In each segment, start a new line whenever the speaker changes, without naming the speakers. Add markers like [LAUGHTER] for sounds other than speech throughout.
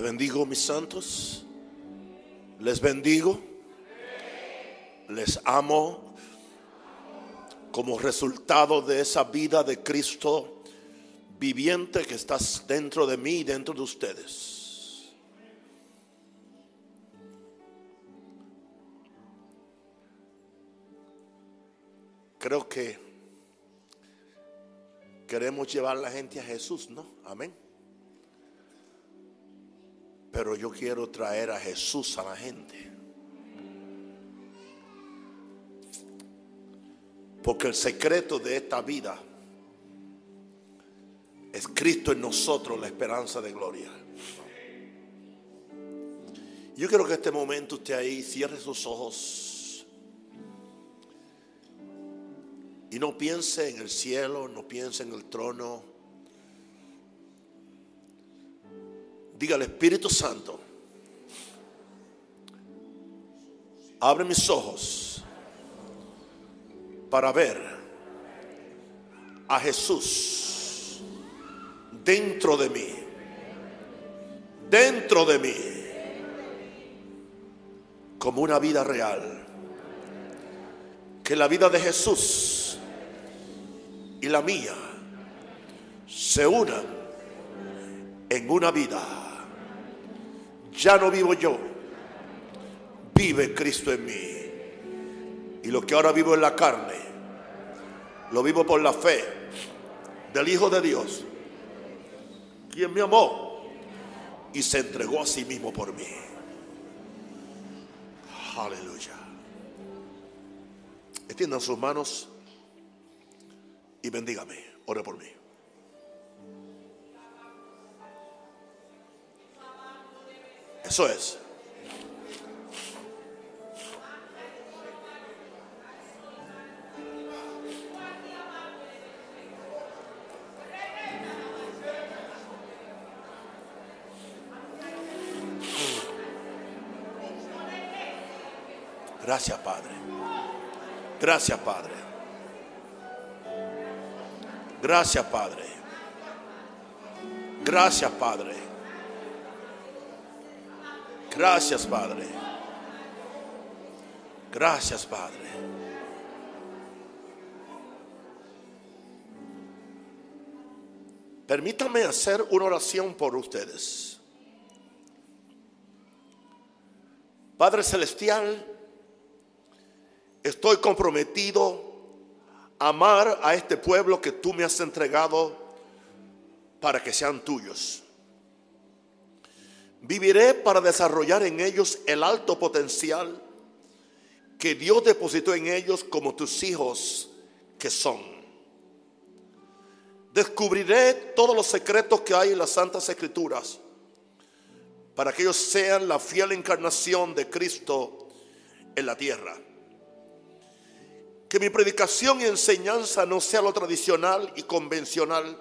Bendigo, mis santos. Les bendigo. Les amo como resultado de esa vida de Cristo viviente que está dentro de mí y dentro de ustedes. Creo que queremos llevar a la gente a Jesús, ¿no? Amén. Pero yo quiero traer a Jesús a la gente. Porque el secreto de esta vida es Cristo en nosotros, la esperanza de gloria. Yo quiero que este momento usted ahí cierre sus ojos y no piense en el cielo, no piense en el trono. Diga al Espíritu Santo, abre mis ojos para ver a Jesús dentro de mí, dentro de mí, como una vida real. Que la vida de Jesús y la mía se unan en una vida ya no vivo yo, vive Cristo en mí. Y lo que ahora vivo en la carne, lo vivo por la fe del Hijo de Dios, quien me amó y se entregó a sí mismo por mí. Aleluya. Extiendan sus manos y bendígame. Ore por mí. Eso es. Gracias, Padre. Gracias, Padre. Gracias, Padre. Gracias, Padre. Gracias, Padre. Gracias, Padre. Permítanme hacer una oración por ustedes. Padre Celestial, estoy comprometido a amar a este pueblo que tú me has entregado para que sean tuyos. Viviré para desarrollar en ellos el alto potencial que Dios depositó en ellos como tus hijos que son. Descubriré todos los secretos que hay en las Santas Escrituras para que ellos sean la fiel encarnación de Cristo en la tierra. Que mi predicación y enseñanza no sea lo tradicional y convencional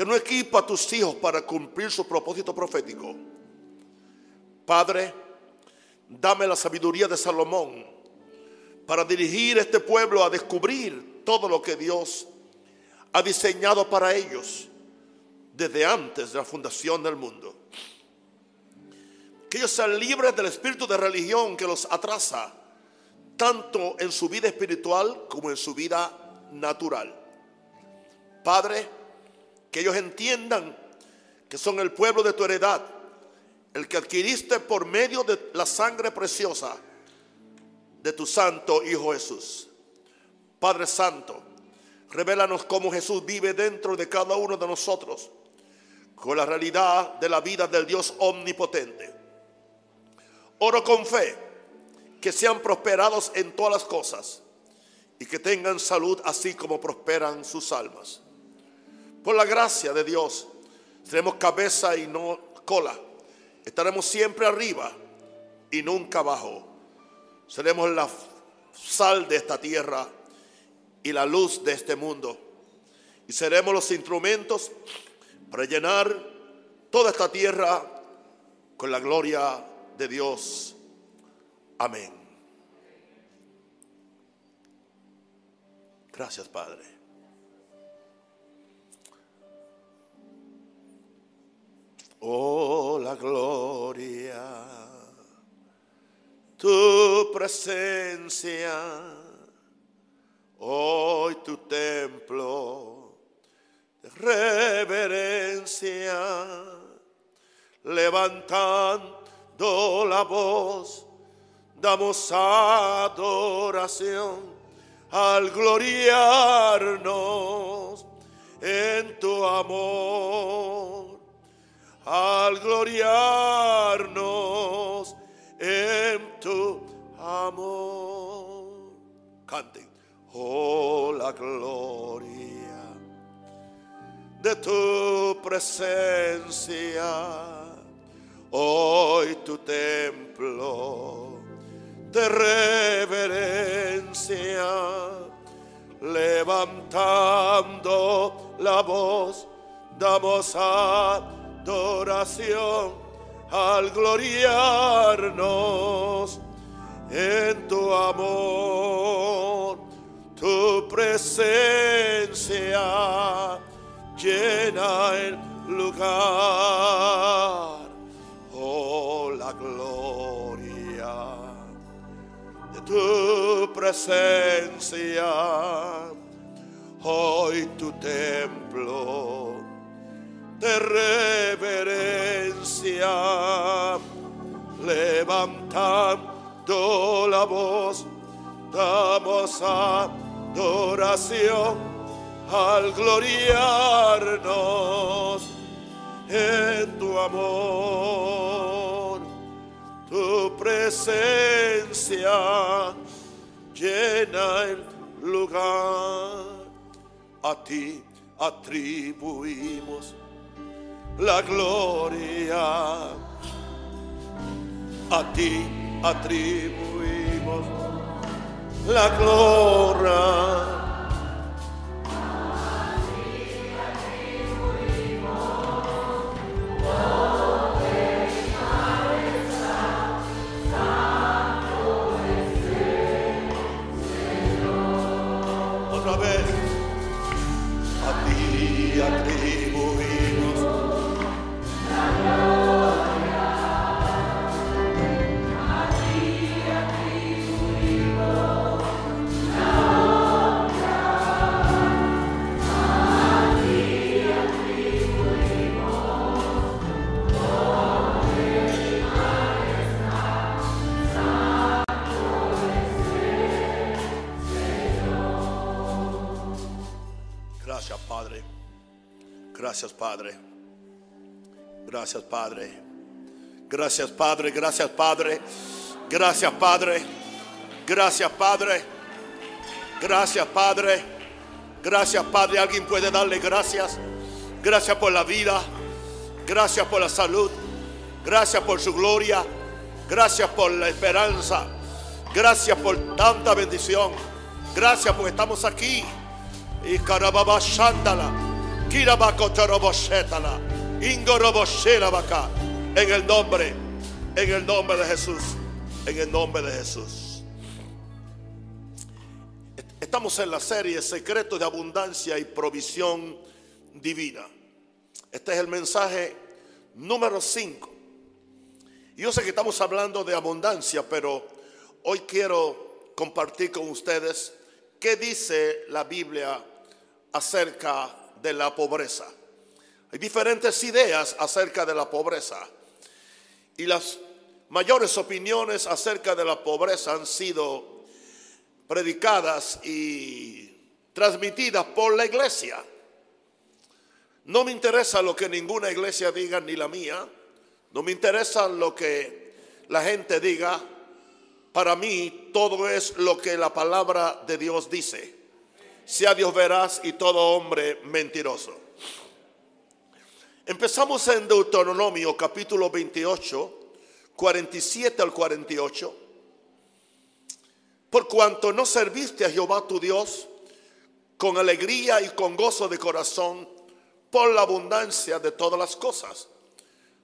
que no equipa a tus hijos para cumplir su propósito profético. Padre, dame la sabiduría de Salomón para dirigir a este pueblo a descubrir todo lo que Dios ha diseñado para ellos desde antes de la fundación del mundo. Que ellos sean libres del espíritu de religión que los atrasa, tanto en su vida espiritual como en su vida natural. Padre, que ellos entiendan que son el pueblo de tu heredad, el que adquiriste por medio de la sangre preciosa de tu santo Hijo Jesús. Padre Santo, revélanos cómo Jesús vive dentro de cada uno de nosotros, con la realidad de la vida del Dios omnipotente. Oro con fe que sean prosperados en todas las cosas y que tengan salud así como prosperan sus almas. Por la gracia de Dios, seremos cabeza y no cola. Estaremos siempre arriba y nunca abajo. Seremos la sal de esta tierra y la luz de este mundo. Y seremos los instrumentos para llenar toda esta tierra con la gloria de Dios. Amén. Gracias, Padre. la gloria. Tu presencia, hoy tu templo de reverencia, levantando la voz, damos adoración al gloriarnos en tu amor al gloriarnos en tu amor. Canten, oh la gloria de tu presencia, hoy tu templo de reverencia, levantando la voz, damos adoración al gloriarnos en tu amor, tu presencia llena el lugar. Oh, la gloria de tu presencia, hoy tu templo de reverencia, levantando la voz, damos adoración al gloriarnos en tu amor, tu presencia llena el lugar. A ti atribuimos la gloria. A ti atribuimos la gloria. Gracias, Padre. Gracias, Padre. Gracias, Padre. Gracias, Padre. Gracias, Padre. Gracias, Padre. Gracias, Padre. Gracias, Padre. Alguien puede darle gracias. Gracias por la vida. Gracias por la salud. Gracias por su gloria. Gracias por la esperanza. Gracias por tanta bendición. Gracias porque estamos aquí. Y carababa shandala. En el nombre, en el nombre de Jesús. En el nombre de Jesús. Estamos en la serie Secreto de Abundancia y Provisión Divina. Este es el mensaje número 5. Yo sé que estamos hablando de abundancia, pero hoy quiero compartir con ustedes qué dice la Biblia acerca de la pobreza. Hay diferentes ideas acerca de la pobreza. Y las mayores opiniones acerca de la pobreza han sido predicadas y transmitidas por la iglesia. No me interesa lo que ninguna iglesia diga, ni la mía. No me interesa lo que la gente diga. Para mí todo es lo que la palabra de Dios dice. Sea Dios veraz y todo hombre mentiroso. Empezamos en Deuteronomio capítulo 28, 47 al 48. Por cuanto no serviste a Jehová tu Dios con alegría y con gozo de corazón por la abundancia de todas las cosas.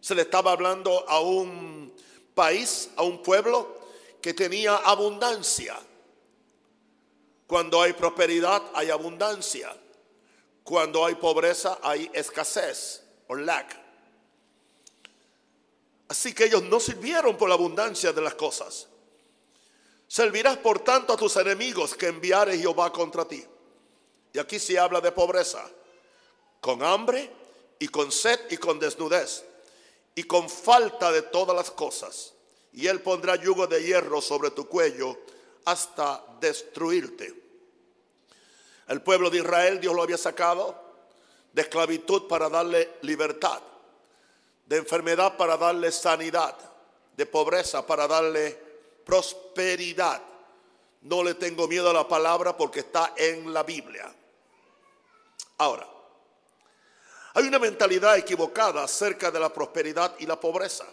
Se le estaba hablando a un país, a un pueblo que tenía abundancia. Cuando hay prosperidad hay abundancia. Cuando hay pobreza hay escasez o lack. Así que ellos no sirvieron por la abundancia de las cosas, Servirás por tanto a tus enemigos que enviare Jehová contra ti. Y aquí se habla de pobreza, con hambre y con sed y con desnudez y con falta de todas las cosas. Y él pondrá yugo de hierro sobre tu cuello hasta destruirte. El pueblo de Israel Dios lo había sacado de esclavitud para darle libertad, de enfermedad para darle sanidad, de pobreza para darle prosperidad. No le tengo miedo a la palabra porque está en la Biblia. Ahora, hay una mentalidad equivocada acerca de la prosperidad y la pobreza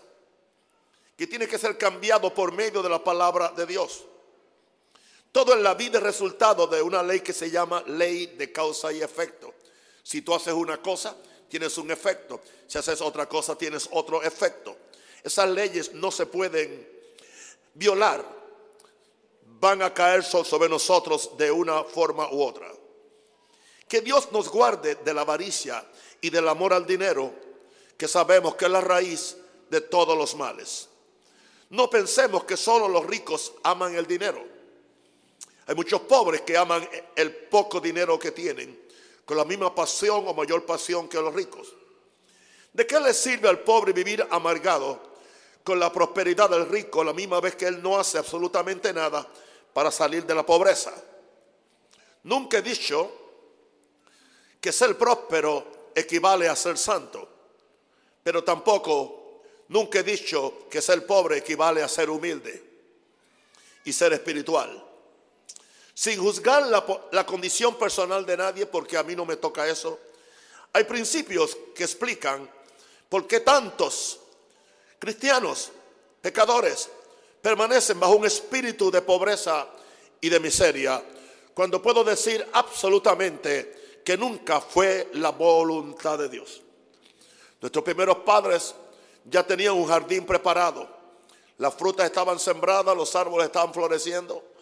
que tiene que ser cambiado por medio de la palabra de Dios. Todo en la vida es resultado de una ley que se llama ley de causa y efecto. Si tú haces una cosa, tienes un efecto. Si haces otra cosa, tienes otro efecto. Esas leyes no se pueden violar. Van a caer sobre nosotros de una forma u otra. Que Dios nos guarde de la avaricia y del amor al dinero, que sabemos que es la raíz de todos los males. No pensemos que solo los ricos aman el dinero. Hay muchos pobres que aman el poco dinero que tienen con la misma pasión o mayor pasión que los ricos. ¿De qué le sirve al pobre vivir amargado con la prosperidad del rico la misma vez que él no hace absolutamente nada para salir de la pobreza? Nunca he dicho que ser próspero equivale a ser santo, pero tampoco nunca he dicho que ser pobre equivale a ser humilde y ser espiritual sin juzgar la, condición personal de nadie, porque a mí no me toca eso. Hay principios que explican por qué tantos cristianos, pecadores, permanecen bajo un espíritu de pobreza y de miseria, cuando puedo decir absolutamente que nunca fue la voluntad de Dios. Nuestros primeros padres ya tenían un jardín preparado, las frutas estaban sembradas, los árboles estaban floreciendo.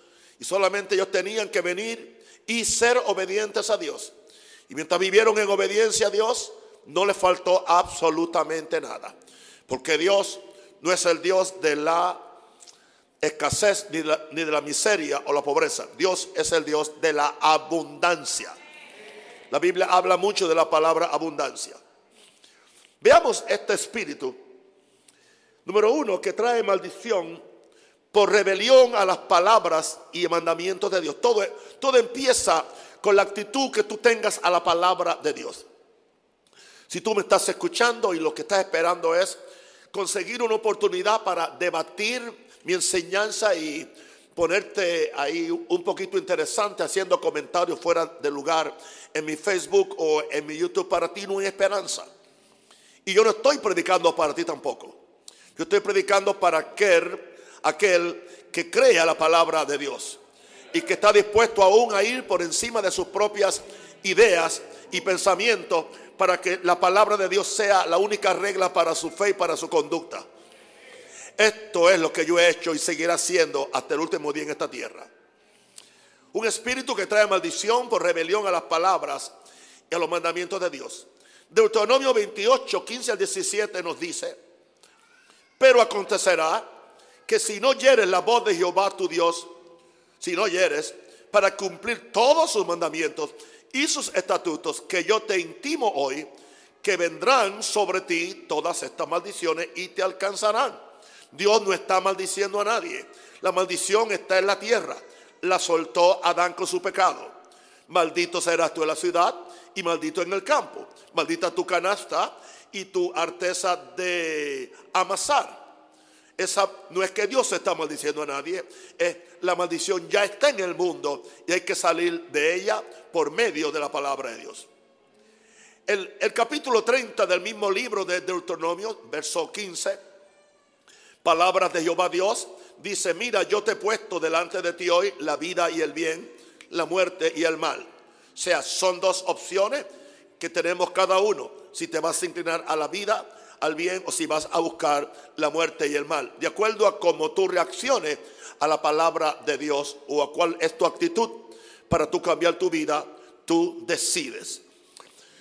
Y solamente ellos tenían que venir y ser obedientes a Dios. Y mientras vivieron en obediencia a Dios, no les faltó absolutamente nada. Porque Dios no es el Dios de la escasez ni de la, miseria o la pobreza. Dios es el Dios de la abundancia. La Biblia habla mucho de la palabra abundancia. Veamos este espíritu. Número uno, que trae maldición por rebelión a las palabras y mandamientos de Dios. Todo, todo empieza con la actitud que tú tengas a la palabra de Dios. Si tú me estás escuchando y lo que estás esperando es conseguir una oportunidad para debatir mi enseñanza y ponerte ahí un poquito interesante haciendo comentarios fuera de lugar en mi Facebook o en mi YouTube, para ti no hay esperanza. Y yo no estoy predicando para ti tampoco. Yo estoy predicando para que aquel que crea la palabra de Dios y que está dispuesto aún a ir por encima de sus propias ideas y pensamientos para que la palabra de Dios sea la única regla para su fe y para su conducta. Esto es lo que yo he hecho y seguiré haciendo hasta el último día en esta tierra. Un espíritu que trae maldición por rebelión a las palabras y a los mandamientos de Dios. Deuteronomio 28, 15 al 17 nos dice, pero acontecerá que si no oyeres la voz de Jehová tu Dios, si no oyeres, para cumplir todos sus mandamientos y sus estatutos que yo te intimo hoy, que vendrán sobre ti todas estas maldiciones y te alcanzarán. Dios no está maldiciendo a nadie. La maldición está en la tierra. La soltó Adán con su pecado. Maldito serás tú en la ciudad y maldito en el campo. Maldita tu canasta y tu arteza de amasar. Esa no es que Dios está maldiciendo a nadie, es la maldición ya está en el mundo y hay que salir de ella por medio de la palabra de Dios. El, el capítulo 30 del mismo libro de Deuteronomio, verso 15, palabras de Jehová Dios, dice, mira, yo te he puesto delante de ti hoy la vida y el bien, la muerte y el mal. O sea, son dos opciones que tenemos cada uno. Si te vas a inclinar a la vida, al bien o si vas a buscar la muerte y el mal. De acuerdo a cómo tú reacciones a la palabra de Dios o a cuál es tu actitud para tú cambiar tu vida, tú decides.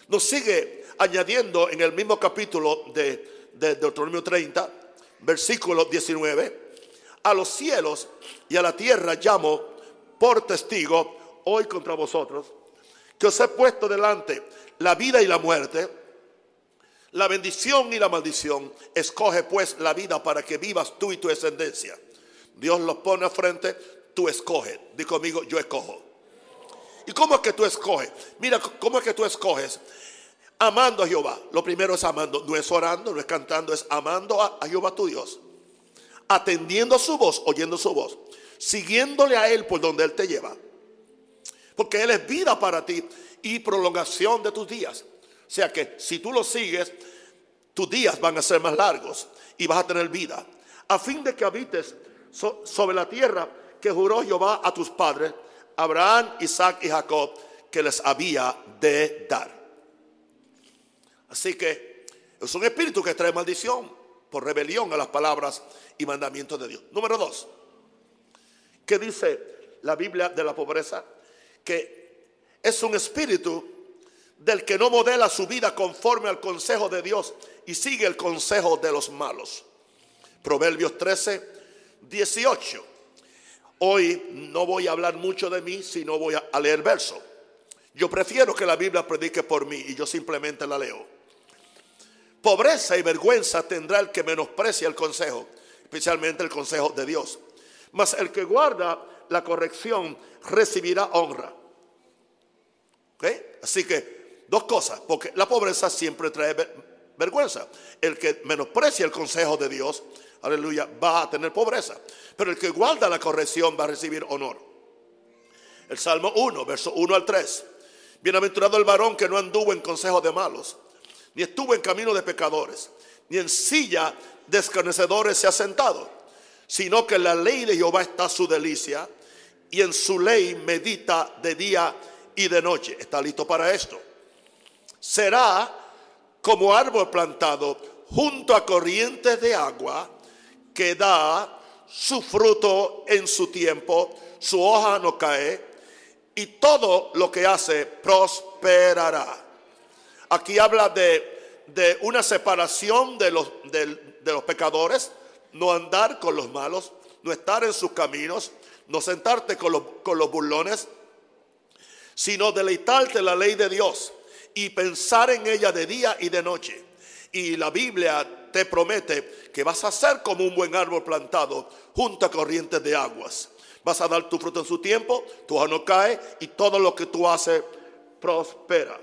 Nos sigue añadiendo en el mismo capítulo de, de Deuteronomio 30, versículo 19. A los cielos y a la tierra llamo por testigo hoy contra vosotros, que os he puesto delante la vida y la muerte, la bendición y la maldición. Escoge pues la vida para que vivas tú y tu descendencia. Dios los pone a frente, tú escoges. Di conmigo, yo escojo. ¿Y cómo es que tú escoges? Mira, ¿cómo es que tú escoges? Amando a Jehová. Lo primero es amando. No es orando, no es cantando, es amando a, Jehová tu Dios. Atendiendo su voz, oyendo su voz. Siguiéndole a Él por donde Él te lleva. Porque Él es vida para ti y prolongación de tus días. O sea que si tú lo sigues, tus días van a ser más largos y vas a tener vida. A fin de que habites sobre la tierra que juró Jehová a tus padres, Abraham, Isaac y Jacob, que les había de dar. Así que es un espíritu que trae maldición por rebelión a las palabras y mandamientos de Dios. Número dos, ¿qué dice la Biblia de la pobreza? Que es un espíritu del que no modela su vida conforme al consejo de Dios y sigue el consejo de los malos. Proverbios 13, 18. Hoy no voy a hablar mucho de mí, sino voy a leer verso. Yo prefiero que la Biblia predique por mí y yo simplemente la leo. Pobreza y vergüenza tendrá el que menosprecia el consejo, especialmente el consejo de Dios. Mas el que guarda la corrección recibirá honra. Así que dos cosas, porque la pobreza siempre trae vergüenza. El que menosprecia el consejo de Dios aleluya, va a tener pobreza. Pero el que guarda la corrección va a recibir honor. El Salmo 1, verso 1 al 3. Bienaventurado el varón que no anduvo en consejo de malos, ni estuvo en camino de pecadores, ni en silla de escarnecedores se ha sentado, sino que en la ley de Jehová está su delicia, y en su ley medita de día y de noche. ¿Está listo para esto? Será como árbol plantado junto a corrientes de agua que da su fruto en su tiempo, su hoja no cae y todo lo que hace prosperará. Aquí habla de, de una separación de los, de, los pecadores, no andar con los malos, no estar en sus caminos, no sentarte con los, con los burlones, sino deleitarte la ley de Dios y pensar en ella de día y de noche. Y la Biblia te promete que vas a ser como un buen árbol plantado junto a corrientes de aguas. Vas a dar tu fruto en su tiempo, tu hoja no cae y todo lo que tú haces prospera.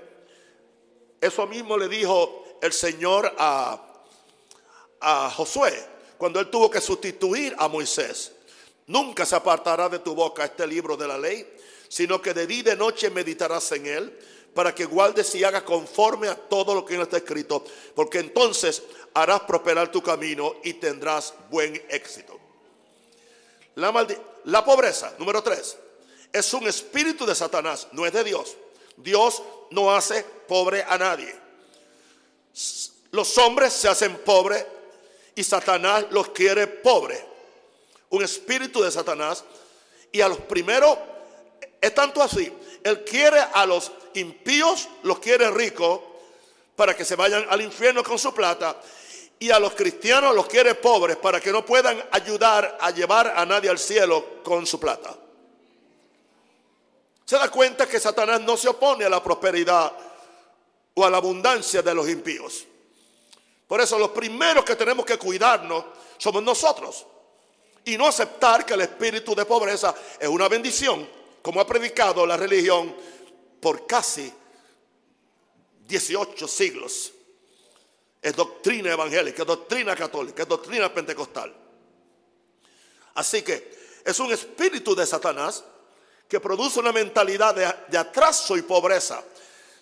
Eso mismo le dijo el Señor a, a Josué cuando él tuvo que sustituir a Moisés. Nunca se apartará de tu boca este libro de la ley, sino que de día y de noche meditarás en él para que guardes y hagas conforme a todo lo que no está escrito, porque entonces harás prosperar tu camino y tendrás buen éxito. La, la pobreza, número tres, es un espíritu de Satanás, no es de Dios. Dios no hace pobre a nadie. Los hombres se hacen pobres y Satanás los quiere pobres. Un espíritu de Satanás. Y a los primeros, es tanto así, él quiere a los impíos, los quiere ricos para que se vayan al infierno con su plata. Y a los cristianos los quiere pobres para que no puedan ayudar a llevar a nadie al cielo con su plata. Se da cuenta que Satanás no se opone a la prosperidad o a la abundancia de los impíos. Por eso los primeros que tenemos que cuidarnos somos nosotros. Y no aceptar que el espíritu de pobreza es una bendición, como ha predicado la religión por casi 18 siglos. Es doctrina evangélica, es doctrina católica, es doctrina pentecostal. Así que es un espíritu de Satanás que produce una mentalidad de, atraso y pobreza.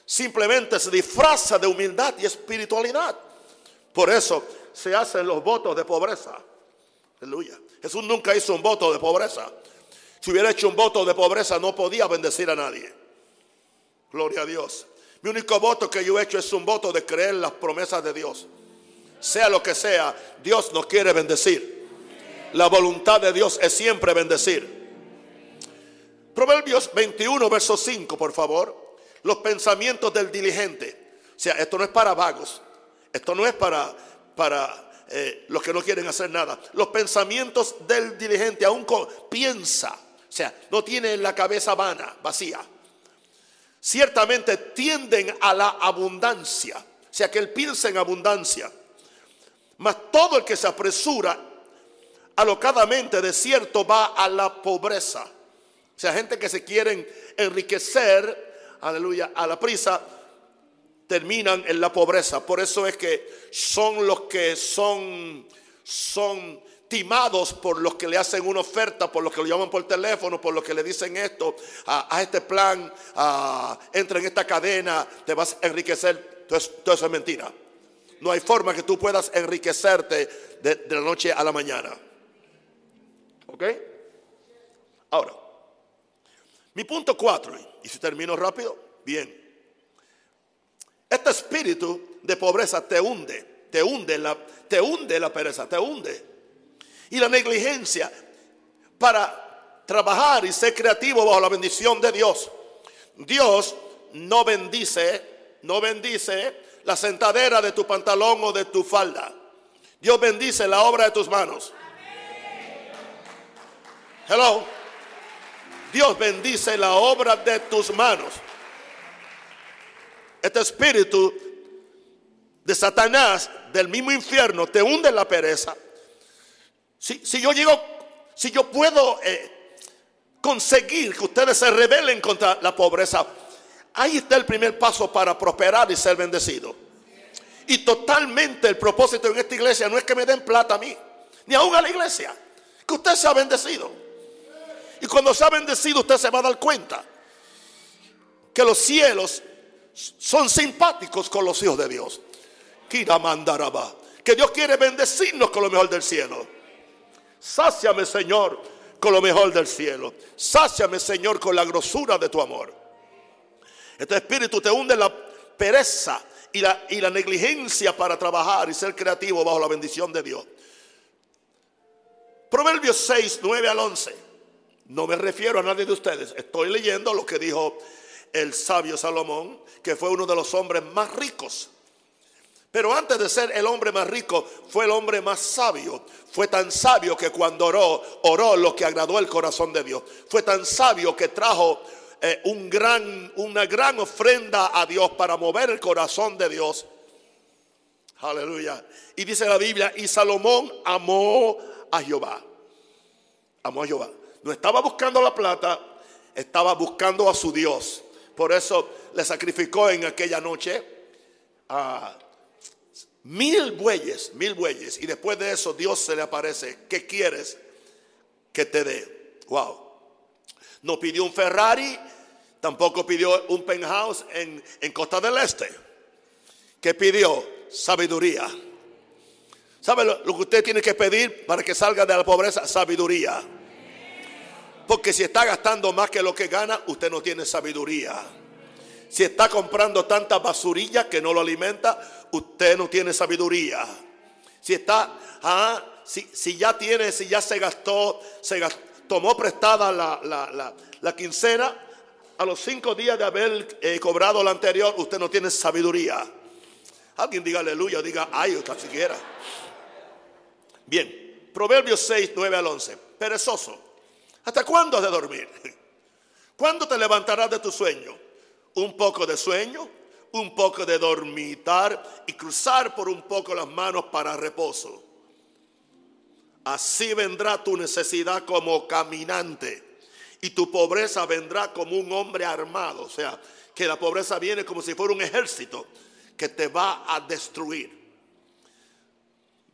Simplemente se disfraza de humildad y espiritualidad. Por eso se hacen los votos de pobreza. Aleluya. Jesús nunca hizo un voto de pobreza. Si hubiera hecho un voto de pobreza no podía bendecir a nadie. Gloria a Dios. Mi único voto que yo he hecho es un voto de creer en las promesas de Dios. Sea lo que sea, Dios nos quiere bendecir. La voluntad de Dios es siempre bendecir. Proverbios 21, verso 5, por favor. Los pensamientos del diligente. O sea, esto no es para vagos. Esto no es para, para eh, los que no quieren hacer nada. Los pensamientos del diligente aún piensa, sea, no tiene la cabeza vana, vacía. Ciertamente tienden a la abundancia, o sea, que él piensa en abundancia. Mas todo el que se apresura alocadamente de cierto va a la pobreza. O sea, gente que se quieren enriquecer, aleluya, a la prisa, terminan en la pobreza. Por eso es que son los que son, son timados por los que le hacen una oferta, por los que lo llaman por teléfono, por los que le dicen esto, a, este plan, entra en esta cadena, te vas a enriquecer. todo eso es mentira. No hay forma que tú puedas enriquecerte de, la noche a la mañana. ¿Ok? Ahora, mi punto cuatro, y si termino rápido, bien. Este espíritu de pobreza te hunde, te hunde la, te hunde la pereza, te hunde. Y la negligencia para trabajar y ser creativo bajo la bendición de Dios. Dios no bendice, no bendice la sentadera de tu pantalón o de tu falda. Dios bendice la obra de tus manos. Hello. Dios bendice la obra de tus manos. Este espíritu de Satanás, del mismo infierno, te hunde en la pereza. Si, yo llego, si yo puedo eh, conseguir que ustedes se rebelen contra la pobreza, Ahí está el primer paso para prosperar y ser bendecido. Y totalmente el propósito en esta iglesia no es que me den plata a mí, ni aún a la iglesia, que usted sea bendecido. Y cuando sea bendecido usted se va a dar cuenta que los cielos son simpáticos con los hijos de Dios. Que Dios quiere bendecirnos con lo mejor del cielo. Sáciame, Señor, con lo mejor del cielo. Sáciame, Señor, con la grosura de tu amor. Este espíritu te hunde la pereza y la, y la negligencia para trabajar y ser creativo bajo la bendición de Dios. Proverbios 6, 9 al 11. No me refiero a nadie de ustedes. Estoy leyendo lo que dijo el sabio Salomón, que fue uno de los hombres más ricos. Pero antes de ser el hombre más rico, fue el hombre más sabio. Fue tan sabio que cuando oró, oró lo que agradó el corazón de Dios. Fue tan sabio que trajo eh, una gran ofrenda a Dios para mover el corazón de Dios. Aleluya. Y dice la Biblia, y Salomón amó a Jehová. Amó a Jehová. No estaba buscando la plata, estaba buscando a su Dios. Por eso le sacrificó en aquella noche a mil bueyes, mil bueyes. Y después de eso Dios se le aparece. ¿Qué quieres que te dé? Wow. No pidió un Ferrari, tampoco pidió un penthouse en, en Costa del Este. ¿Qué pidió? Sabiduría. ¿Sabe lo, lo, que usted tiene que pedir para que salga de la pobreza? Sabiduría. Porque si está gastando más que lo que gana, usted no tiene sabiduría. Si está comprando tanta basurilla que no lo alimenta, usted no tiene sabiduría. Si está, ah, si, si ya tiene, si ya se gastó, se gastó, tomó prestada la, quincena, a los cinco días de haber eh, cobrado la anterior, usted no tiene sabiduría. Alguien diga aleluya, diga ay, usted siquiera. Bien, Proverbios 6, 9 al 11. Perezoso, ¿hasta cuándo has de dormir? [LAUGHS] ¿Cuándo te levantarás de tu sueño? Un poco de sueño, un poco de dormitar y cruzar por un poco las manos para reposo Así vendrá tu necesidad como caminante y tu pobreza vendrá como un hombre armado. O sea, que la pobreza viene como si fuera un ejército que te va a destruir.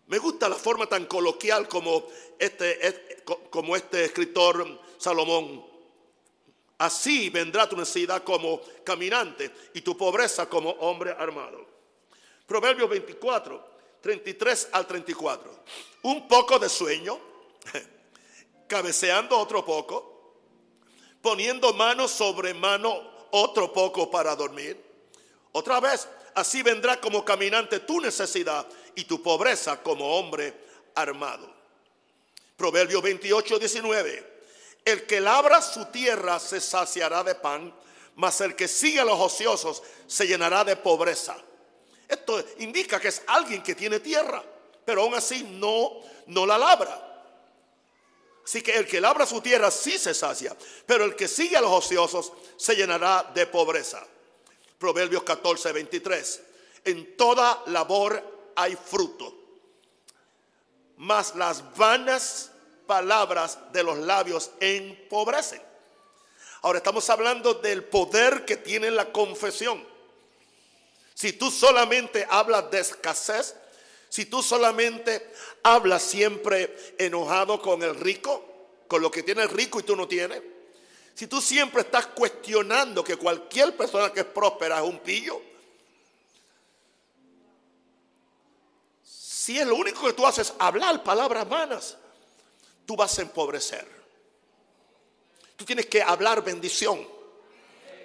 Me gusta la forma tan coloquial como este, como este escritor Salomón. Así vendrá tu necesidad como caminante y tu pobreza como hombre armado. Proverbios 24, 33 al 34. Un poco de sueño, [LAUGHS] cabeceando otro poco, poniendo mano sobre mano otro poco para dormir. Otra vez, así vendrá como caminante tu necesidad y tu pobreza como hombre armado. Proverbio 28, 19. El que labra su tierra se saciará de pan, mas el que sigue a los ociosos se llenará de pobreza. Esto indica que es alguien que tiene tierra. pero aún así no, no la labra. Así que el que labra su tierra sí se sacia, pero el que sigue a los ociosos se llenará de pobreza. Proverbios 14, 23. En toda labor hay fruto, mas las vanas palabras de los labios empobrecen. Ahora estamos hablando del poder que tiene la confesión. Si tú solamente hablas de escasez, si tú solamente hablas siempre enojado con el rico, con lo que tiene el rico y tú no tienes, si tú siempre estás cuestionando que cualquier persona que es próspera es un pillo, si es lo único que tú haces hablar palabras malas, tú vas a empobrecer. Tú tienes que hablar bendición,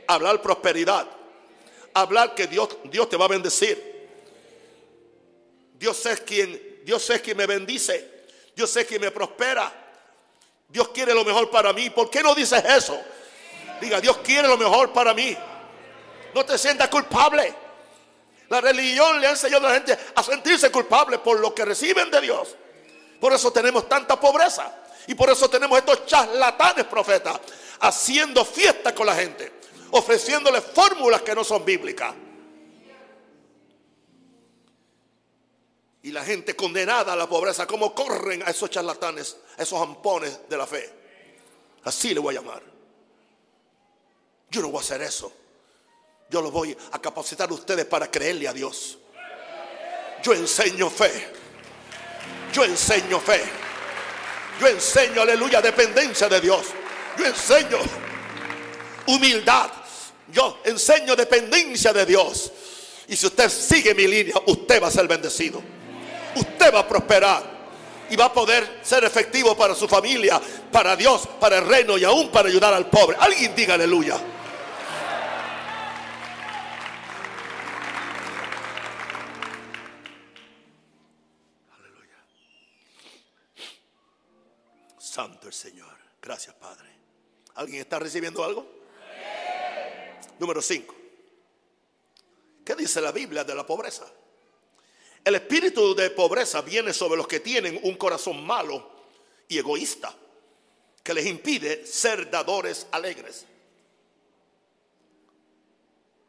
hablar prosperidad, hablar que Dios, Dios te va a bendecir. Dios es quien, Dios es quien me bendice. Dios es quien me prospera. Dios quiere lo mejor para mí. ¿Por qué no dices eso? Diga, Dios quiere lo mejor para mí. No te sientas culpable. La religión le ha enseñado a la gente a sentirse culpable por lo que reciben de Dios. Por eso tenemos tanta pobreza. Y por eso tenemos estos charlatanes profetas haciendo fiesta con la gente, ofreciéndole fórmulas que no son bíblicas. Y la gente condenada a la pobreza, como corren a esos charlatanes, a esos ampones de la fe. Así le voy a llamar. Yo no voy a hacer eso. Yo los voy a capacitar a ustedes para creerle a Dios. Yo enseño fe. Yo enseño fe. Yo enseño, aleluya, dependencia de Dios. Yo enseño humildad. Yo enseño dependencia de Dios. Y si usted sigue mi línea, usted va a ser bendecido. Usted va a prosperar. Y va a poder ser efectivo para su familia, para Dios, para el reino y aún para ayudar al pobre. Alguien diga aleluya. Santo el Señor. Gracias, Padre. ¿Alguien está recibiendo algo? Número 5. ¿Qué dice la Biblia de la pobreza? El espíritu de pobreza viene sobre los que tienen un corazón malo y egoísta, que les impide ser dadores alegres.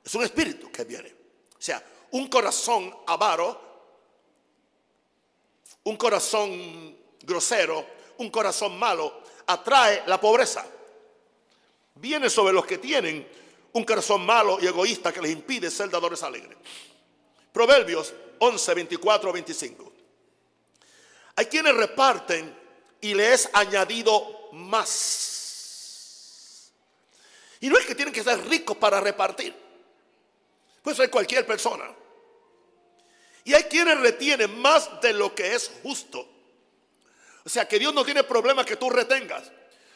Es un espíritu que viene. O sea, un corazón avaro, un corazón grosero, un corazón malo atrae la pobreza. Viene sobre los que tienen un corazón malo y egoísta que les impide ser dadores alegres. Proverbios 11, 24, 25. Hay quienes reparten y les es añadido más. Y no es que tienen que ser ricos para repartir. Puede ser cualquier persona. Y hay quienes retienen más de lo que es justo o sea que Dios no tiene problema que tú retengas.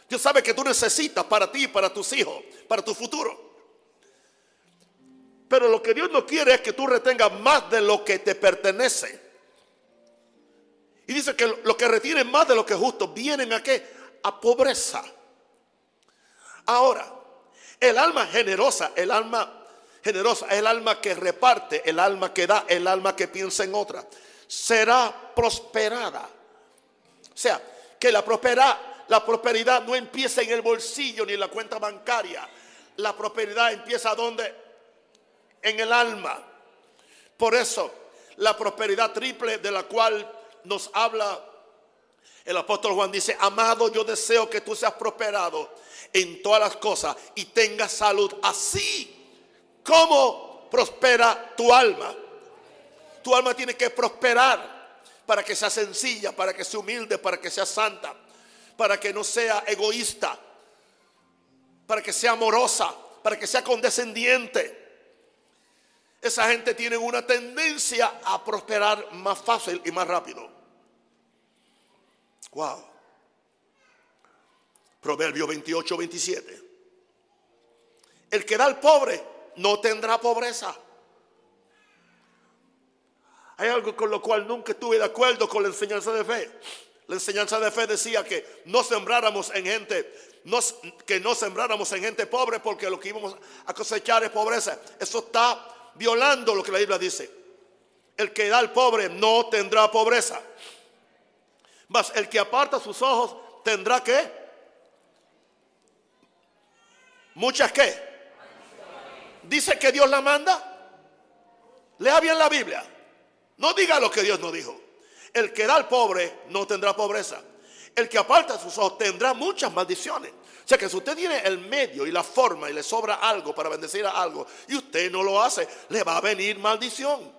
Dios sabe que tú necesitas para ti, para tus hijos, para tu futuro. Pero lo que Dios no quiere es que tú retengas más de lo que te pertenece. Y dice que los que retienen más de lo que es justo vienen a qué? A pobreza. Ahora, el alma generosa, el alma generosa, el alma que reparte, el alma que da, el alma que piensa en otra, será prosperada. O sea, que la prosperidad, la prosperidad no empieza en el bolsillo ni en la cuenta bancaria. La prosperidad empieza donde? En el alma. Por eso, la prosperidad triple de la cual nos habla el apóstol Juan dice, amado, yo deseo que tú seas prosperado en todas las cosas y tengas salud, así como prospera tu alma. Tu alma tiene que prosperar para que sea sencilla, para que sea humilde, para que sea santa, para que no sea egoísta, para que sea amorosa, para que sea condescendiente. Esa gente tiene una tendencia a prosperar más fácil y más rápido. Wow. Proverbio 28, 27. El que da al pobre no tendrá pobreza. Hay algo con lo cual nunca estuve de acuerdo con la enseñanza de fe. La enseñanza de fe decía que no sembráramos en gente, que no sembráramos en gente pobre porque lo que íbamos a cosechar es pobreza. Eso está violando lo que la Biblia dice. El que da al pobre no tendrá pobreza. Mas el que aparta sus ojos tendrá que muchas que dice que Dios la manda. Lea bien la Biblia. No diga lo que Dios no dijo. El que da al pobre no tendrá pobreza. El que aparta sus ojos tendrá muchas maldiciones. O sea que si usted tiene el medio y la forma y le sobra algo para bendecir a algo y usted no lo hace, le va a venir maldición.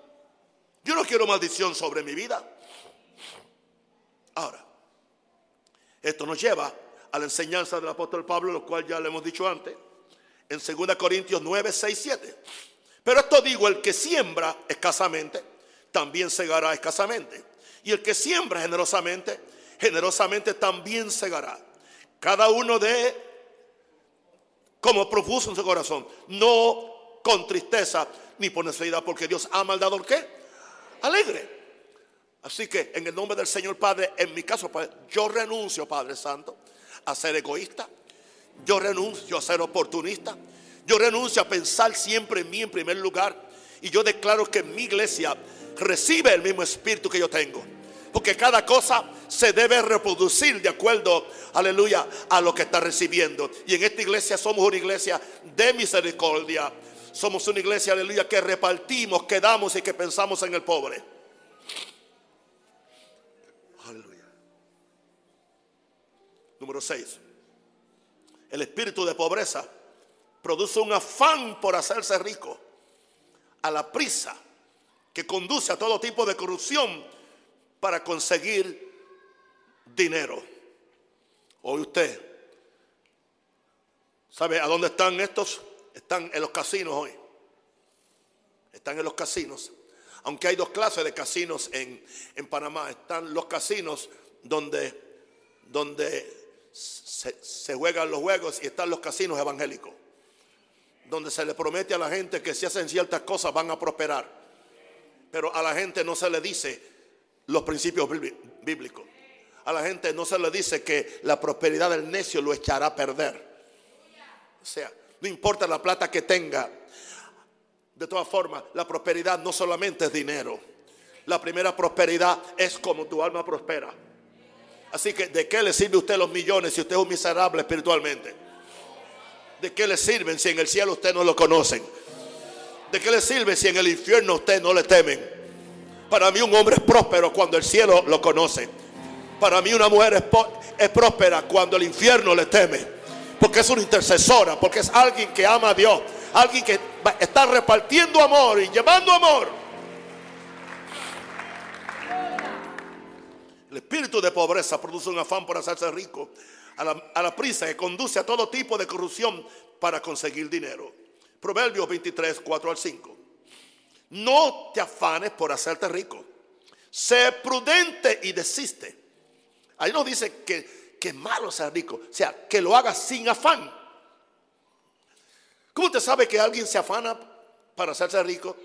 Yo no quiero maldición sobre mi vida. Ahora, esto nos lleva a la enseñanza del apóstol Pablo, lo cual ya le hemos dicho antes, en 2 Corintios 9, 6, 7. Pero esto digo, el que siembra escasamente, también segará escasamente. Y el que siembra generosamente, generosamente también segará. Cada uno de como propuso en su corazón, no con tristeza ni por necesidad, porque Dios ha maldado el qué? Alegre. Así que en el nombre del Señor Padre, en mi caso, Padre, yo renuncio, Padre Santo, a ser egoísta. Yo renuncio a ser oportunista. Yo renuncio a pensar siempre en mí en primer lugar. Y yo declaro que mi iglesia recibe el mismo espíritu que yo tengo. Porque cada cosa se debe reproducir de acuerdo, aleluya, a lo que está recibiendo. Y en esta iglesia somos una iglesia de misericordia. Somos una iglesia, aleluya, que repartimos, que damos y que pensamos en el pobre. Aleluya. Número 6. El espíritu de pobreza produce un afán por hacerse rico, a la prisa que conduce a todo tipo de corrupción para conseguir dinero. Hoy usted sabe a dónde están estos? Están en los casinos hoy. Están en los casinos. Aunque hay dos clases de casinos en, en Panamá. Están los casinos donde, donde se, se juegan los juegos y están los casinos evangélicos donde se le promete a la gente que si hacen ciertas cosas van a prosperar. Pero a la gente no se le dice los principios bíblicos. A la gente no se le dice que la prosperidad del necio lo echará a perder. O sea, no importa la plata que tenga. De todas formas, la prosperidad no solamente es dinero. La primera prosperidad es como tu alma prospera. Así que, ¿de qué le sirve a usted los millones si usted es un miserable espiritualmente? ¿De qué le sirven si en el cielo usted no lo conocen? ¿De qué le sirve si en el infierno usted no le temen? Para mí un hombre es próspero cuando el cielo lo conoce. Para mí una mujer es, es próspera cuando el infierno le teme. Porque es una intercesora, porque es alguien que ama a Dios. Alguien que está repartiendo amor y llevando amor. El espíritu de pobreza produce un afán por hacerse rico a la, prisa que conduce a todo tipo de corrupción para conseguir dinero. Proverbios 23, 4 al 5. No te afanes por hacerte rico. Sé prudente y desiste. Ahí no dice que, que es malo ser rico. O sea, que lo hagas sin afán. ¿Cómo te sabe que alguien se afana para hacerse rico?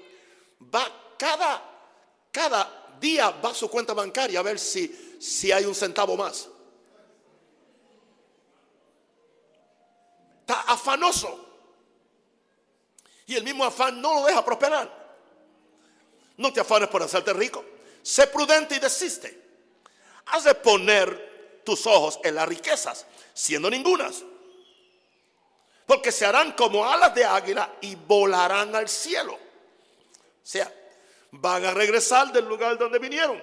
Va cada, cada día va a su cuenta bancaria a ver si, si hay un centavo más. está afanoso. Y el mismo afán no lo deja prosperar. No te afanes por hacerte rico. Sé prudente y desiste. Has de poner tus ojos en las riquezas, siendo ningunas. Porque se harán como alas de águila y volarán al cielo. O sea, van a regresar del lugar donde vinieron.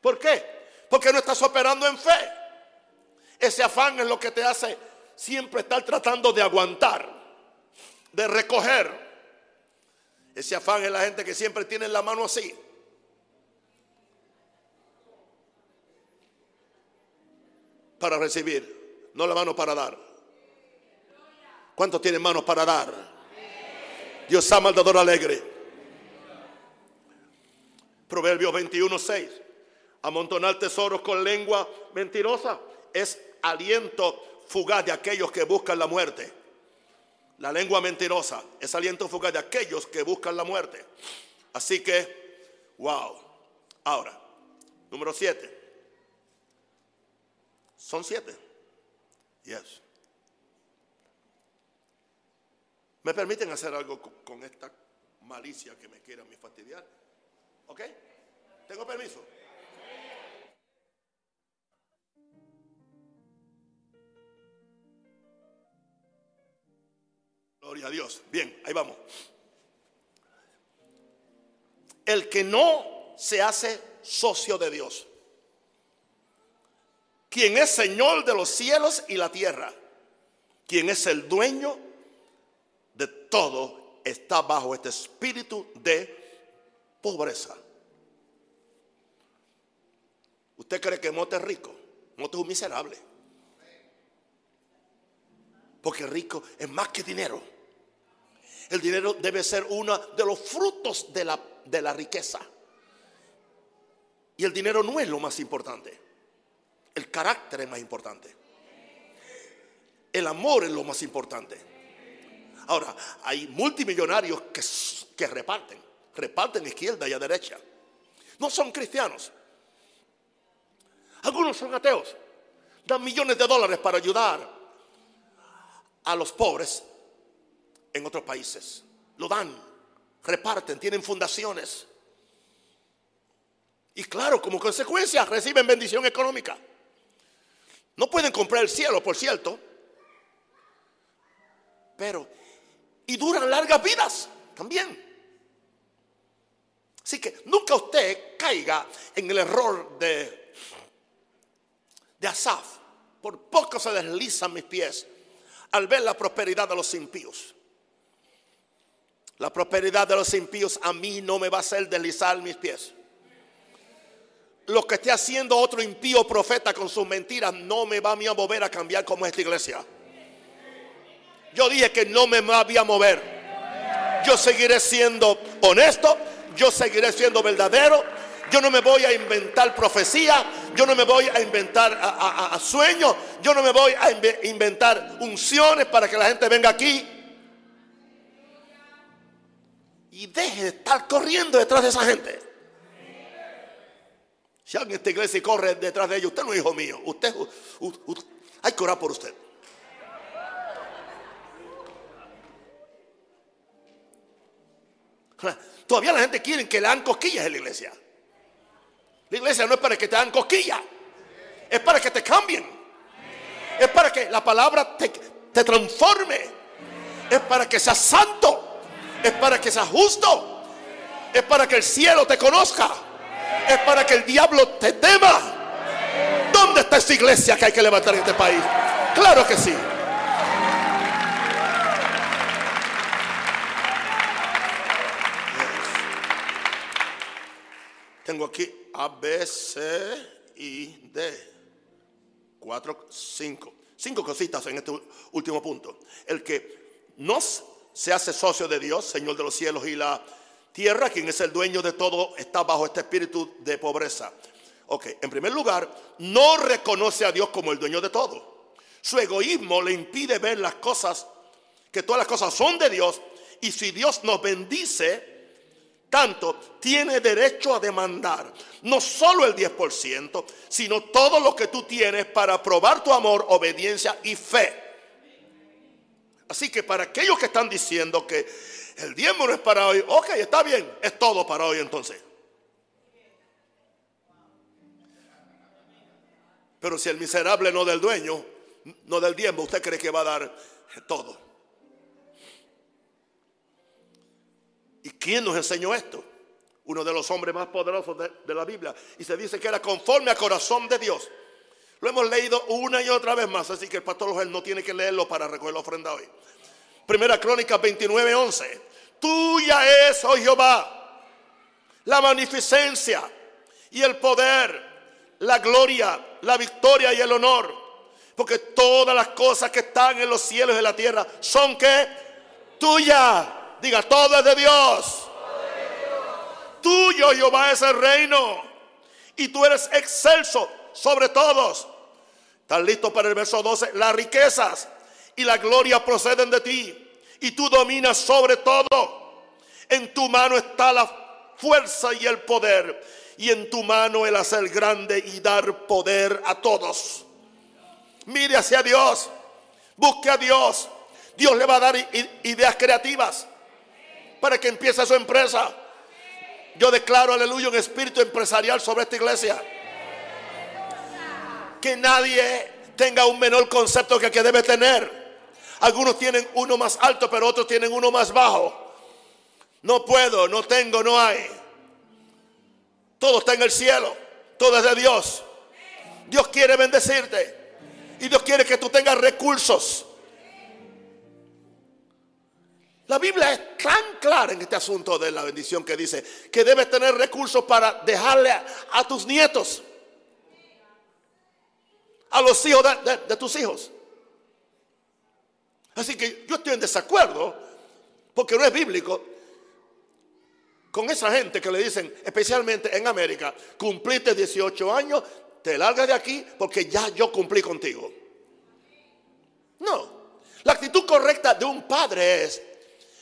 ¿Por qué? Porque no estás operando en fe. Ese afán es lo que te hace siempre estar tratando de aguantar, de recoger. Ese afán es la gente que siempre tiene la mano así. Para recibir, no la mano para dar. ¿Cuántos tienen manos para dar? Dios ama al dador alegre. Proverbios 21, 6. Amontonar tesoros con lengua mentirosa es aliento fugaz de aquellos que buscan la muerte. La lengua mentirosa es aliento fugaz de aquellos que buscan la muerte. Así que, wow. Ahora, número siete. Son siete. Yes. ¿Me permiten hacer algo con esta malicia que me quieran fastidiar? ¿Ok? ¿Tengo permiso? Gloria a Dios. Bien, ahí vamos. El que no se hace socio de Dios, quien es Señor de los cielos y la tierra, quien es el dueño de todo, está bajo este espíritu de pobreza. ¿Usted cree que Mote es rico? Mote es un miserable. Porque rico es más que dinero. El dinero debe ser uno de los frutos de la, riqueza. Y el dinero no es lo más importante. El carácter es más importante. El amor es lo más importante. Ahora, hay multimillonarios que, que reparten. Reparten izquierda y a derecha. No son cristianos. Algunos son ateos. Dan millones de dólares para ayudar a los pobres en otros países. Lo dan, reparten, tienen fundaciones. Y claro, como consecuencia reciben bendición económica. No pueden comprar el cielo, por cierto. Pero, y duran largas vidas también. Así que nunca usted caiga en el error de, de Asaf. Por poco se deslizan mis pies al ver la prosperidad de los impíos. La prosperidad de los impíos a mí no me va a hacer deslizar mis pies. Lo que esté haciendo otro impío profeta con sus mentiras no me va a, mover a cambiar como esta iglesia. Yo dije que no me va a mover. Yo seguiré siendo honesto, yo seguiré siendo verdadero. Yo no me voy a inventar profecía, yo no me voy a inventar sueños, yo no me voy a inventar unciones para que la gente venga aquí y deje de estar corriendo detrás de esa gente. Si alguien en esta iglesia y corre detrás de ellos, usted no es hijo mío. Usted, hay que orar por usted. Todavía la gente quiere que le hagan cosquillas en la iglesia. La iglesia no es para que te hagan cosquillas, es para que te cambien. Es para que la palabra te, te transforme. Es para que seas santo es para que seas justo, es para que el cielo te conozca, es para que el diablo te tema. ¿Dónde está esa iglesia que hay que levantar en este país? Claro que sí. Tengo aquí A, B, C y D. Cuatro, cinco. Cinco cositas en este último punto. El que nos se hace socio de Dios, Señor de los cielos y la tierra, quien es el dueño de todo, está bajo este espíritu de pobreza. Ok, en primer lugar, no reconoce a Dios como el dueño de todo. Su egoísmo le impide ver las cosas, que todas las cosas son de Dios. Y si Dios nos bendice, tanto tiene derecho a demandar no solo el 10%, sino todo lo que tú tienes para probar tu amor, obediencia y fe. Así que para aquellos que están diciendo que el diezmo no es para hoy, ok, está bien, es todo para hoy entonces. Pero si el miserable no del dueño, no del diezmo, usted cree que va a dar todo. ¿Y quién nos enseñó esto? Uno de los hombres más poderosos de, de la Biblia. Y se dice que era conforme al corazón de Dios. Lo hemos leído una y otra vez más, así que el pastor Joel no tiene que leerlo para recoger la ofrenda hoy. Primera Crónica 29, 11. Tuya es, oh Jehová, la magnificencia y el poder, la gloria, la victoria y el honor. Porque todas las cosas que están en los cielos y en la tierra son que tuya. Diga, todo es de Dios. Tuyo, Jehová, es el reino. Y tú eres excelso sobre todos. ¿Están listos para el verso 12? Las riquezas y la gloria proceden de ti. Y tú dominas sobre todo. En tu mano está la fuerza y el poder. Y en tu mano el hacer grande y dar poder a todos. Mire hacia Dios. Busque a Dios. Dios le va a dar ideas creativas para que empiece su empresa. Yo declaro, aleluya, un espíritu empresarial sobre esta iglesia. Que nadie tenga un menor concepto que el que debe tener. Algunos tienen uno más alto, pero otros tienen uno más bajo. No puedo, no tengo, no hay. Todo está en el cielo. Todo es de Dios. Dios quiere bendecirte. Y Dios quiere que tú tengas recursos. La Biblia es tan clara en este asunto de la bendición que dice que debes tener recursos para dejarle a, tus nietos, a los hijos de tus hijos. Así que yo estoy en desacuerdo, porque no es bíblico, con esa gente que le dicen, especialmente en América, cumpliste 18 años, te largas de aquí porque ya yo cumplí contigo. No, la actitud correcta de un padre es,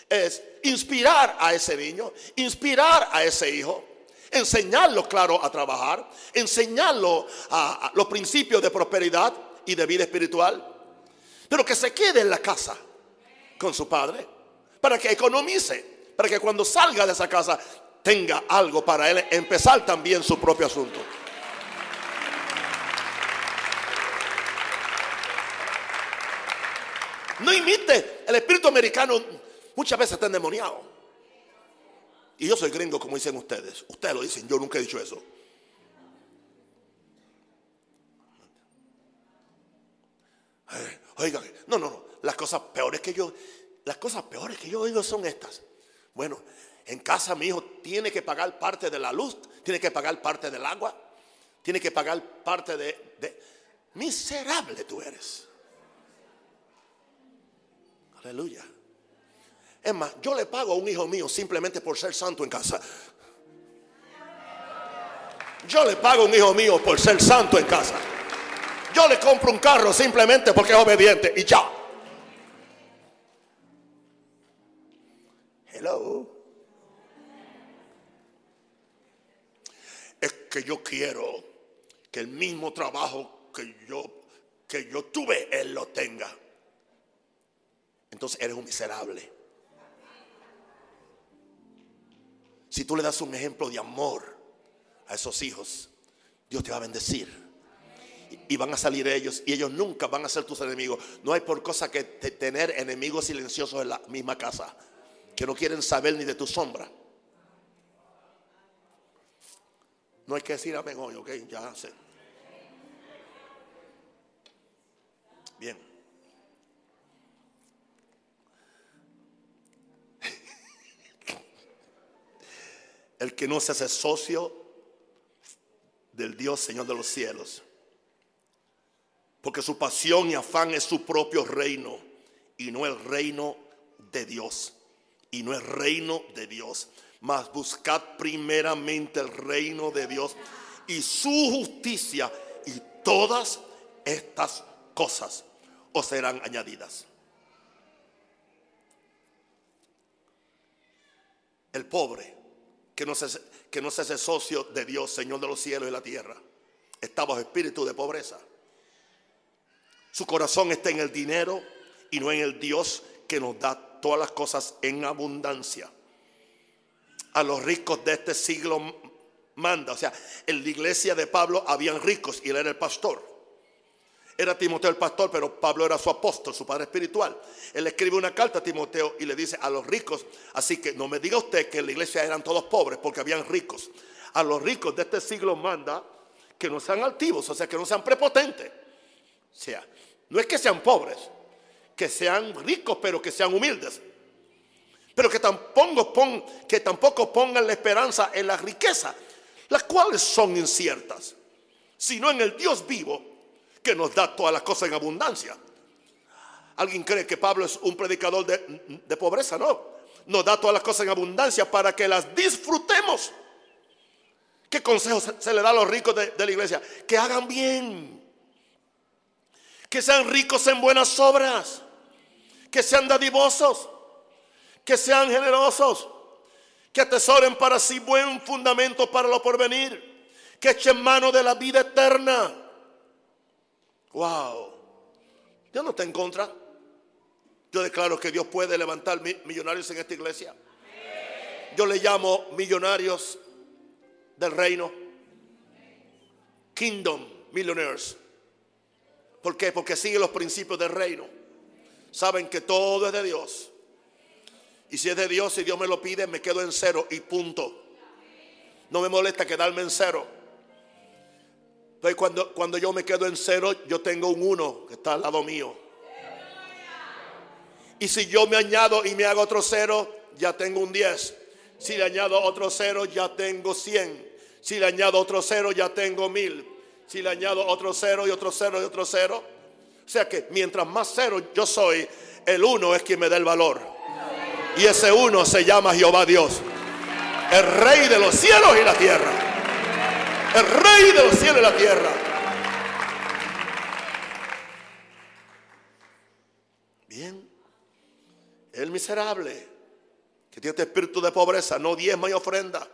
es inspirar a ese niño, inspirar a ese hijo, enseñarlo, claro, a trabajar, enseñarlo a los principios de prosperidad y de vida espiritual. Pero que se quede en la casa con su padre. Para que economice, para que cuando salga de esa casa tenga algo para él. Empezar también su propio asunto. No imite, el espíritu americano muchas veces está endemoniado. Y yo soy gringo como dicen ustedes. Ustedes lo dicen, yo nunca he dicho eso. Oiga, no, no, no. Las cosas peores que yo, las cosas peores que yo oigo son estas. Bueno, en casa mi hijo tiene que pagar parte de la luz, tiene que pagar parte del agua, tiene que pagar parte de, de... miserable tú eres. Aleluya. Es más, yo le pago a un hijo mío simplemente por ser santo en casa. Yo le pago a un hijo mío por ser santo en casa. Yo le compro un carro simplemente porque es obediente y ya. Hello. Es que yo quiero que el mismo trabajo que yo que yo tuve él lo tenga. Entonces eres un miserable. Si tú le das un ejemplo de amor a esos hijos, Dios te va a bendecir y van a salir ellos y ellos nunca van a ser tus enemigos. No hay por cosa que tener enemigos silenciosos en la misma casa que no quieren saber ni de tu sombra. No hay que decir amén hoy, ok, ya sé. Bien. El que no se hace socio del Dios Señor de los cielos porque su pasión y afán es su propio reino y no el reino de Dios. Y no el reino de Dios. Mas buscad primeramente el reino de Dios y su justicia y todas estas cosas os serán añadidas. El pobre que no, se, que socio de Dios, Señor de los cielos y la tierra, está bajo espíritu de pobreza. Su corazón está en el dinero y no en el Dios que nos da todas las cosas en abundancia. A los ricos de este siglo manda. O sea, en la iglesia de Pablo habían ricos y él era el pastor. Era Timoteo el pastor, pero Pablo era su apóstol, su padre espiritual. Él escribe una carta a Timoteo y le dice a los ricos, así que no me diga usted que en la iglesia eran todos pobres porque habían ricos. A los ricos de este siglo manda que no sean altivos, o sea, que no sean prepotentes. O sea, no es que sean pobres, que sean ricos, pero que sean humildes. Pero que tampoco, que tampoco pongan la esperanza en la riqueza, las cuales son inciertas, sino en el Dios vivo que nos da todas las cosas en abundancia. ¿Alguien cree que Pablo es un predicador de, pobreza? No. Nos da todas las cosas en abundancia para que las disfrutemos. ¿Qué consejo se, le da a los ricos de la iglesia? Que hagan bien que sean ricos en buenas obras, que sean dadivosos, que sean generosos, que atesoren para sí buen fundamento para lo porvenir, que echen mano de la vida eterna. Wow, Dios no está en contra. Yo declaro que Dios puede levantar millonarios en esta iglesia. Yo le llamo millonarios del reino. Kingdom millionaires. ¿Por qué? Porque siguen los principios del reino. Saben que todo es de Dios. Y si es de Dios y Dios me lo pide, me quedo en cero y punto. No me molesta quedarme en cero. Entonces cuando, cuando yo me quedo en cero, yo tengo un uno que está al lado mío. Y si yo me añado y me hago otro cero, ya tengo un 10. Si le añado otro cero, ya tengo 100. Si le añado otro cero, ya tengo mil. Si le añado otro cero y otro cero y otro cero. O sea que mientras más cero yo soy, el uno es quien me da el valor. Y ese uno se llama Jehová Dios. El rey de los cielos y la tierra. El rey de los cielos y la tierra. Bien. El miserable que tiene este espíritu de pobreza no diezma y ofrenda.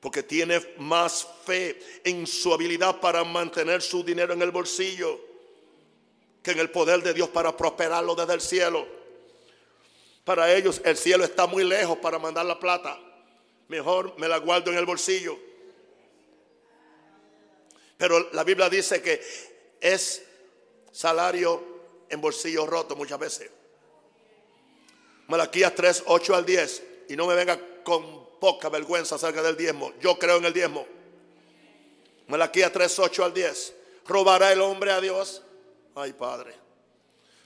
Porque tiene más fe en su habilidad para mantener su dinero en el bolsillo que en el poder de Dios para prosperarlo desde el cielo. Para ellos el cielo está muy lejos para mandar la plata. Mejor me la guardo en el bolsillo. Pero la Biblia dice que es salario en bolsillo roto muchas veces. Malaquías 3, 8 al 10. Y no me venga con poca vergüenza acerca del diezmo. Yo creo en el diezmo. Malaquías 3, 8 al 10. ¿Robará el hombre a Dios? Ay, Padre.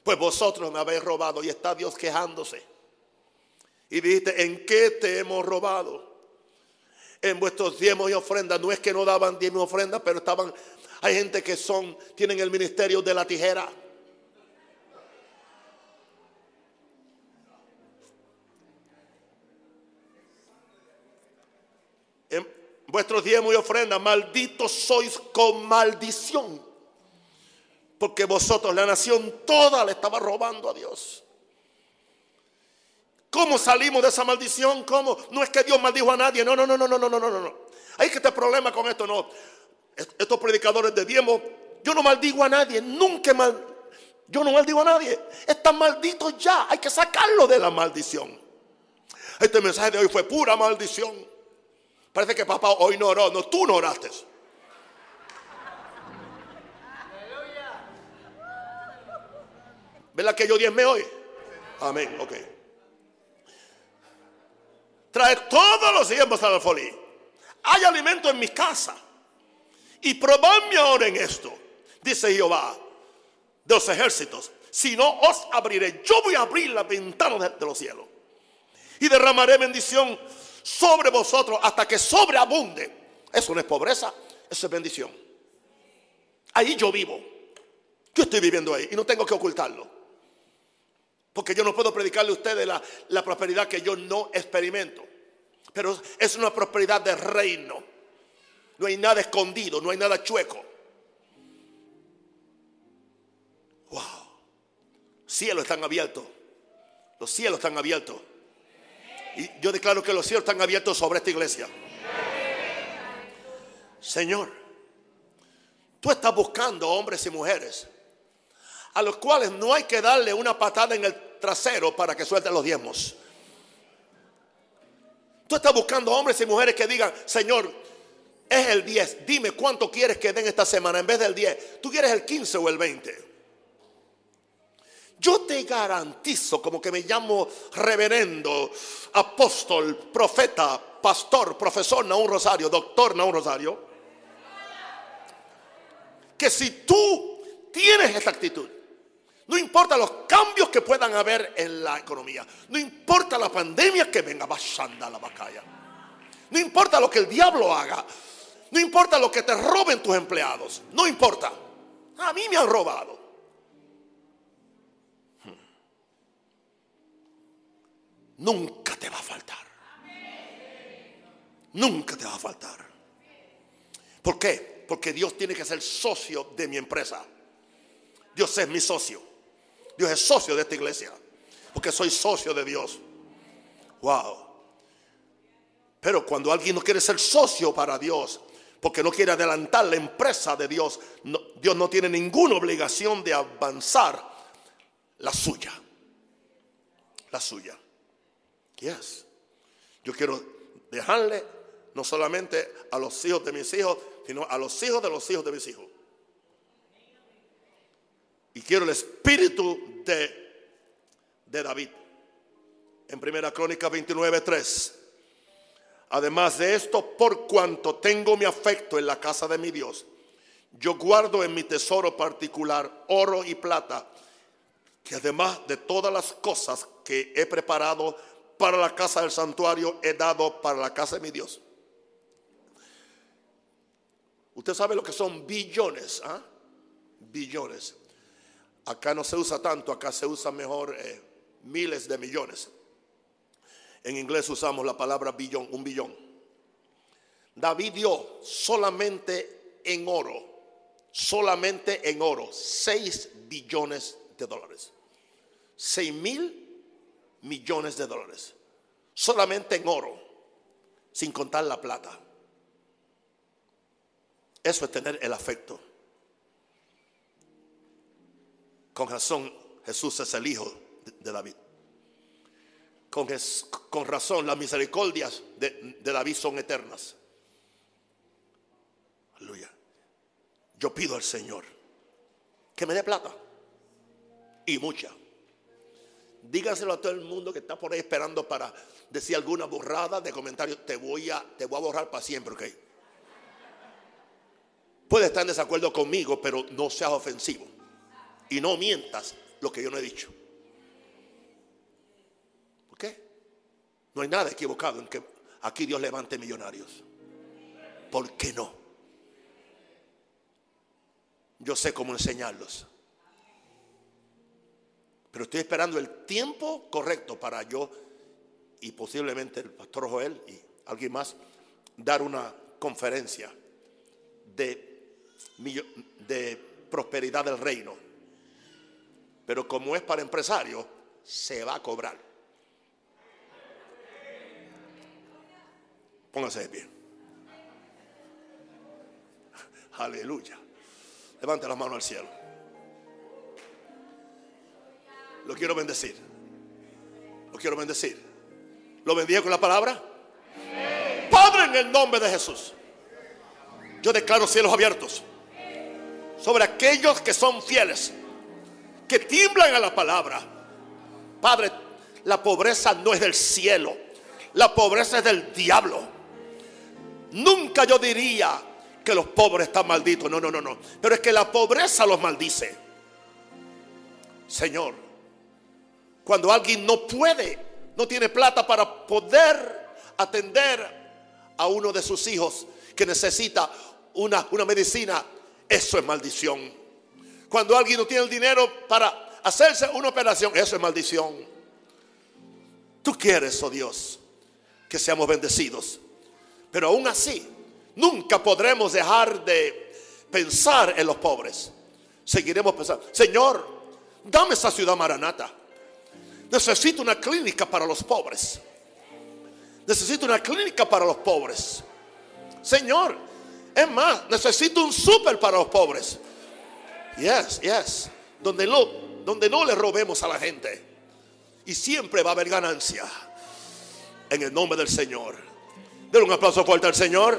Pues vosotros me habéis robado y está Dios quejándose. Y dijiste, ¿en qué te hemos robado? En vuestros diezmos y ofrendas. No es que no daban diezmos y ofrendas, pero estaban. Hay gente que son, tienen el ministerio de la tijera. En vuestros diezmos y ofrendas, malditos sois con maldición. Porque vosotros, la nación toda, le estaba robando a Dios. ¿Cómo salimos de esa maldición? ¿Cómo? No es que Dios maldijo a nadie. No, no, no, no, no, no, no, no, no. Hay que tener problema con esto, no. Estos predicadores de diezmo, yo no maldigo a nadie, nunca mal, yo no maldigo a nadie. Están malditos ya, hay que sacarlo de la maldición. Este mensaje de hoy fue pura maldición. Parece que papá hoy no oró, no, tú no oraste. ¿Verdad que yo diezme hoy? Amén, ok. Trae todos los diezmos al alfolí. Hay alimento en mi casa. Y probadme ahora en esto, dice Jehová de los ejércitos. Si no os abriré, yo voy a abrir la ventana de, de los cielos. Y derramaré bendición sobre vosotros hasta que sobreabunde. Eso no es pobreza, eso es bendición. Ahí yo vivo. Yo estoy viviendo ahí y no tengo que ocultarlo. Porque yo no puedo predicarle a ustedes la, la prosperidad que yo no experimento. Pero es una prosperidad de reino. No hay nada escondido, no hay nada chueco. Wow. Cielos están abiertos. Los cielos están abiertos. Y yo declaro que los cielos están abiertos sobre esta iglesia. Señor, tú estás buscando hombres y mujeres a los cuales no hay que darle una patada en el trasero para que suelten los diezmos. Tú estás buscando hombres y mujeres que digan, Señor, es el 10, dime cuánto quieres que den esta semana en vez del 10. ¿Tú quieres el 15 o el 20? Yo te garantizo, como que me llamo reverendo, apóstol, profeta, pastor, profesor un Rosario, doctor un Rosario, que si tú tienes esta actitud, no importa los cambios que puedan haber en la economía. No importa la pandemia que venga, a la bacalla. No importa lo que el diablo haga. No importa lo que te roben tus empleados. No importa. A mí me han robado. Hmm. Nunca te va a faltar. Nunca te va a faltar. ¿Por qué? Porque Dios tiene que ser socio de mi empresa. Dios es mi socio. Dios es socio de esta iglesia. Porque soy socio de Dios. Wow. Pero cuando alguien no quiere ser socio para Dios, porque no quiere adelantar la empresa de Dios, Dios no tiene ninguna obligación de avanzar la suya. La suya. Yes. Yo quiero dejarle no solamente a los hijos de mis hijos, sino a los hijos de los hijos de mis hijos. Y quiero el espíritu de, David. En Primera Crónica 29, 3. Además de esto, por cuanto tengo mi afecto en la casa de mi Dios, yo guardo en mi tesoro particular oro y plata, que además de todas las cosas que he preparado para la casa del santuario, he dado para la casa de mi Dios. Usted sabe lo que son billones, ¿ah? Billones. Acá no se usa tanto, acá se usa mejor eh, miles de millones. En inglés usamos la palabra billón, un billón. David dio solamente en oro, solamente en oro, 6 billones de dólares. 6 mil millones de dólares. Solamente en oro, sin contar la plata. Eso es tener el afecto. Con razón, Jesús es el hijo de David. Con, con razón, las misericordias de, de David son eternas. Aleluya. Yo pido al Señor que me dé plata y mucha. Dígaselo a todo el mundo que está por ahí esperando para decir alguna borrada de comentarios. Te voy a, te voy a borrar para siempre, ok. Puede estar en desacuerdo conmigo, pero no seas ofensivo. Y no mientas lo que yo no he dicho. ¿Por qué? No hay nada equivocado en que aquí Dios levante millonarios. ¿Por qué no? Yo sé cómo enseñarlos. Pero estoy esperando el tiempo correcto para yo y posiblemente el pastor Joel y alguien más dar una conferencia de de prosperidad del reino. Pero como es para empresarios, se va a cobrar. Póngase de pie. Aleluya. Levante las manos al cielo. Lo quiero bendecir. Lo quiero bendecir. ¿Lo bendiga con la palabra? Padre, en el nombre de Jesús. Yo declaro cielos abiertos sobre aquellos que son fieles, que tiemblan a la palabra. Padre, la pobreza no es del cielo, la pobreza es del diablo. Nunca yo diría que los pobres están malditos, no, no, no, no. Pero es que la pobreza los maldice. Señor, cuando alguien no puede, no tiene plata para poder atender a uno de sus hijos que necesita una, una medicina eso es maldición. Cuando alguien no tiene el dinero para hacerse una operación, eso es maldición. Tú quieres, oh Dios, que seamos bendecidos. Pero aún así, nunca podremos dejar de pensar en los pobres. Seguiremos pensando, Señor, dame esa ciudad maranata. Necesito una clínica para los pobres. Necesito una clínica para los pobres. Señor, es más, necesito un súper para los pobres. Yes, yes. Donde no, donde no le robemos a la gente. Y siempre va a haber ganancia. En el nombre del Señor. Denle un aplauso fuerte al Señor.